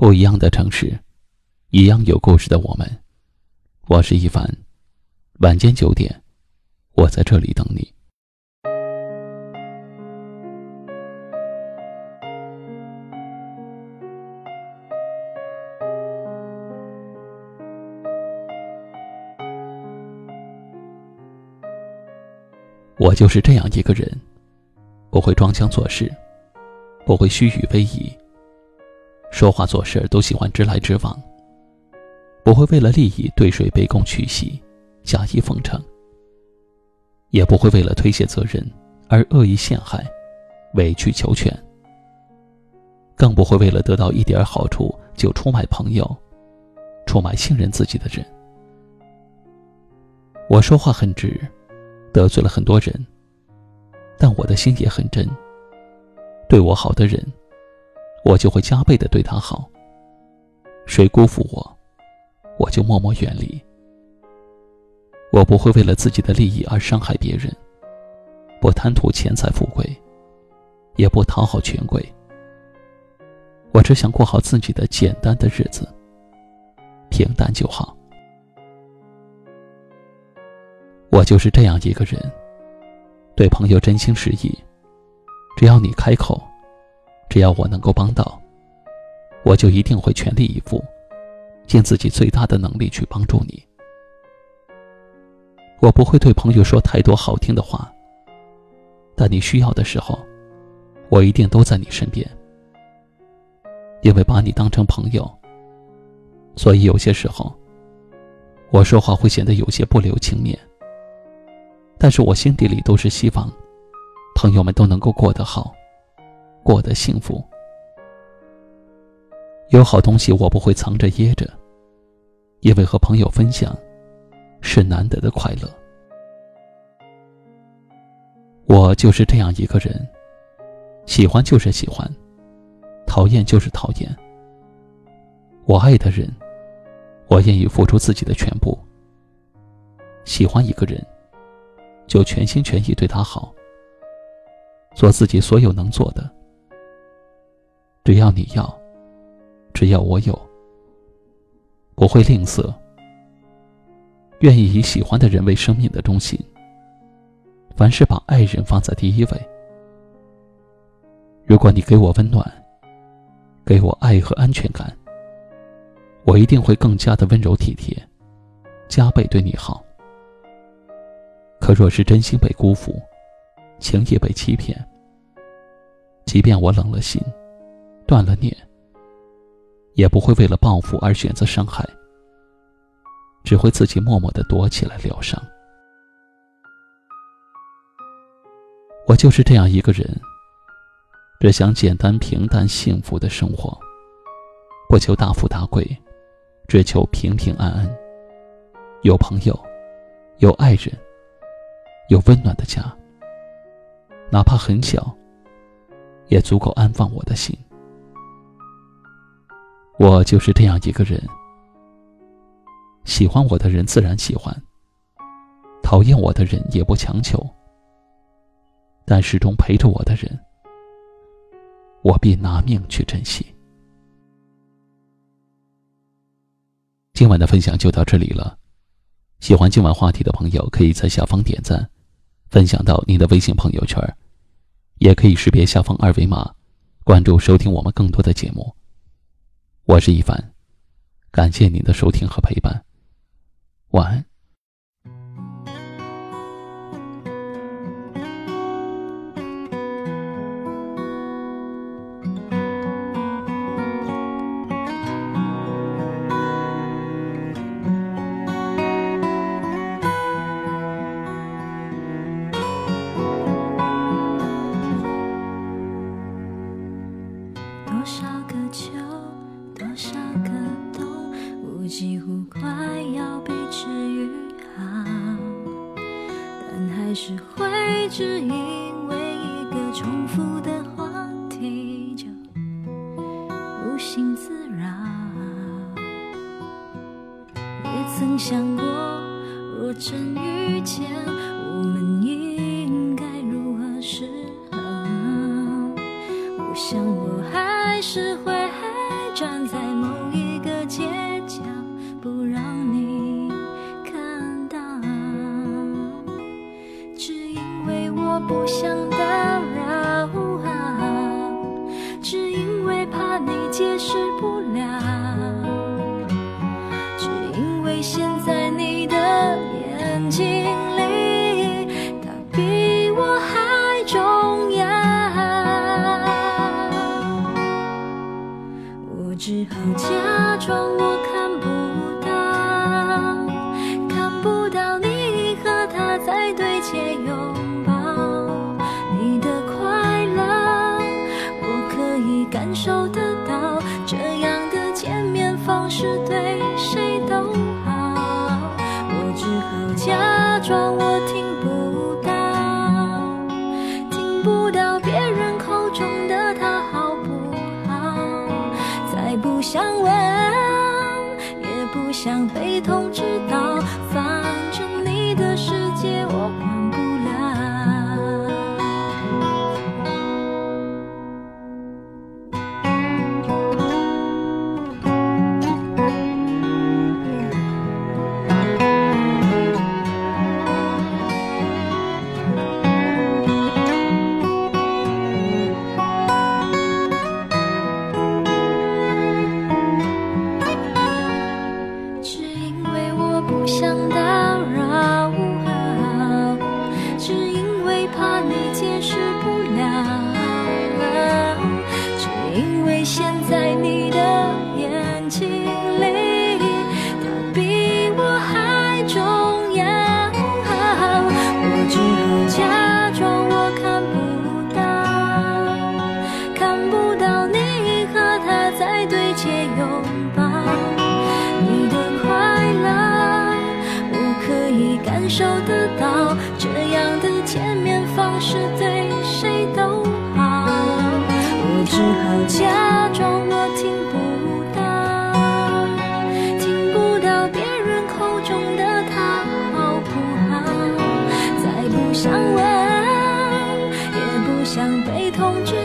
不一样的城市，一样有故事的我们。我是一凡，晚间九点，我在这里等你。我就是这样一个人，不会装腔作势，不会虚与委蛇。说话做事都喜欢直来直往，不会为了利益对谁卑躬屈膝、假意奉承，也不会为了推卸责任而恶意陷害、委曲求全，更不会为了得到一点好处就出卖朋友、出卖信任自己的人。我说话很直，得罪了很多人，但我的心也很真。对我好的人。我就会加倍的对他好。谁辜负我，我就默默远离。我不会为了自己的利益而伤害别人，不贪图钱财富贵，也不讨好权贵。我只想过好自己的简单的日子，平淡就好。我就是这样一个人，对朋友真心实意，只要你开口。只要我能够帮到，我就一定会全力以赴，尽自己最大的能力去帮助你。我不会对朋友说太多好听的话，但你需要的时候，我一定都在你身边。因为把你当成朋友，所以有些时候，我说话会显得有些不留情面。但是我心底里都是希望，朋友们都能够过得好。过得幸福，有好东西我不会藏着掖着，因为和朋友分享是难得的快乐。我就是这样一个人，喜欢就是喜欢，讨厌就是讨厌。我爱的人，我愿意付出自己的全部。喜欢一个人，就全心全意对他好，做自己所有能做的。只要你要，只要我有，不会吝啬，愿意以喜欢的人为生命的中心。凡事把爱人放在第一位。如果你给我温暖，给我爱和安全感，我一定会更加的温柔体贴，加倍对你好。可若是真心被辜负，情谊被欺骗，即便我冷了心。断了念，也不会为了报复而选择伤害，只会自己默默的躲起来疗伤。我就是这样一个人，只想简单平淡幸福的生活，不求大富大贵，只求平平安安，有朋友，有爱人，有温暖的家，哪怕很小，也足够安放我的心。我就是这样一个人，喜欢我的人自然喜欢，讨厌我的人也不强求，但始终陪着我的人，我必拿命去珍惜。今晚的分享就到这里了，喜欢今晚话题的朋友可以在下方点赞，分享到您的微信朋友圈，也可以识别下方二维码，关注收听我们更多的节目。我是一凡，感谢您的收听和陪伴，晚安。还是会只因为一个重复的话题就无心自扰。也曾想过，若真遇见，我们应不想打扰啊，只因为怕你解释不了，只因为现在你的眼睛里。他比我还重要。我只好将。最怕你解释不了，只因为现在。方式对谁都好，我只好假装我听不到，听不到别人口中的他好不好？再不想问，也不想被通知。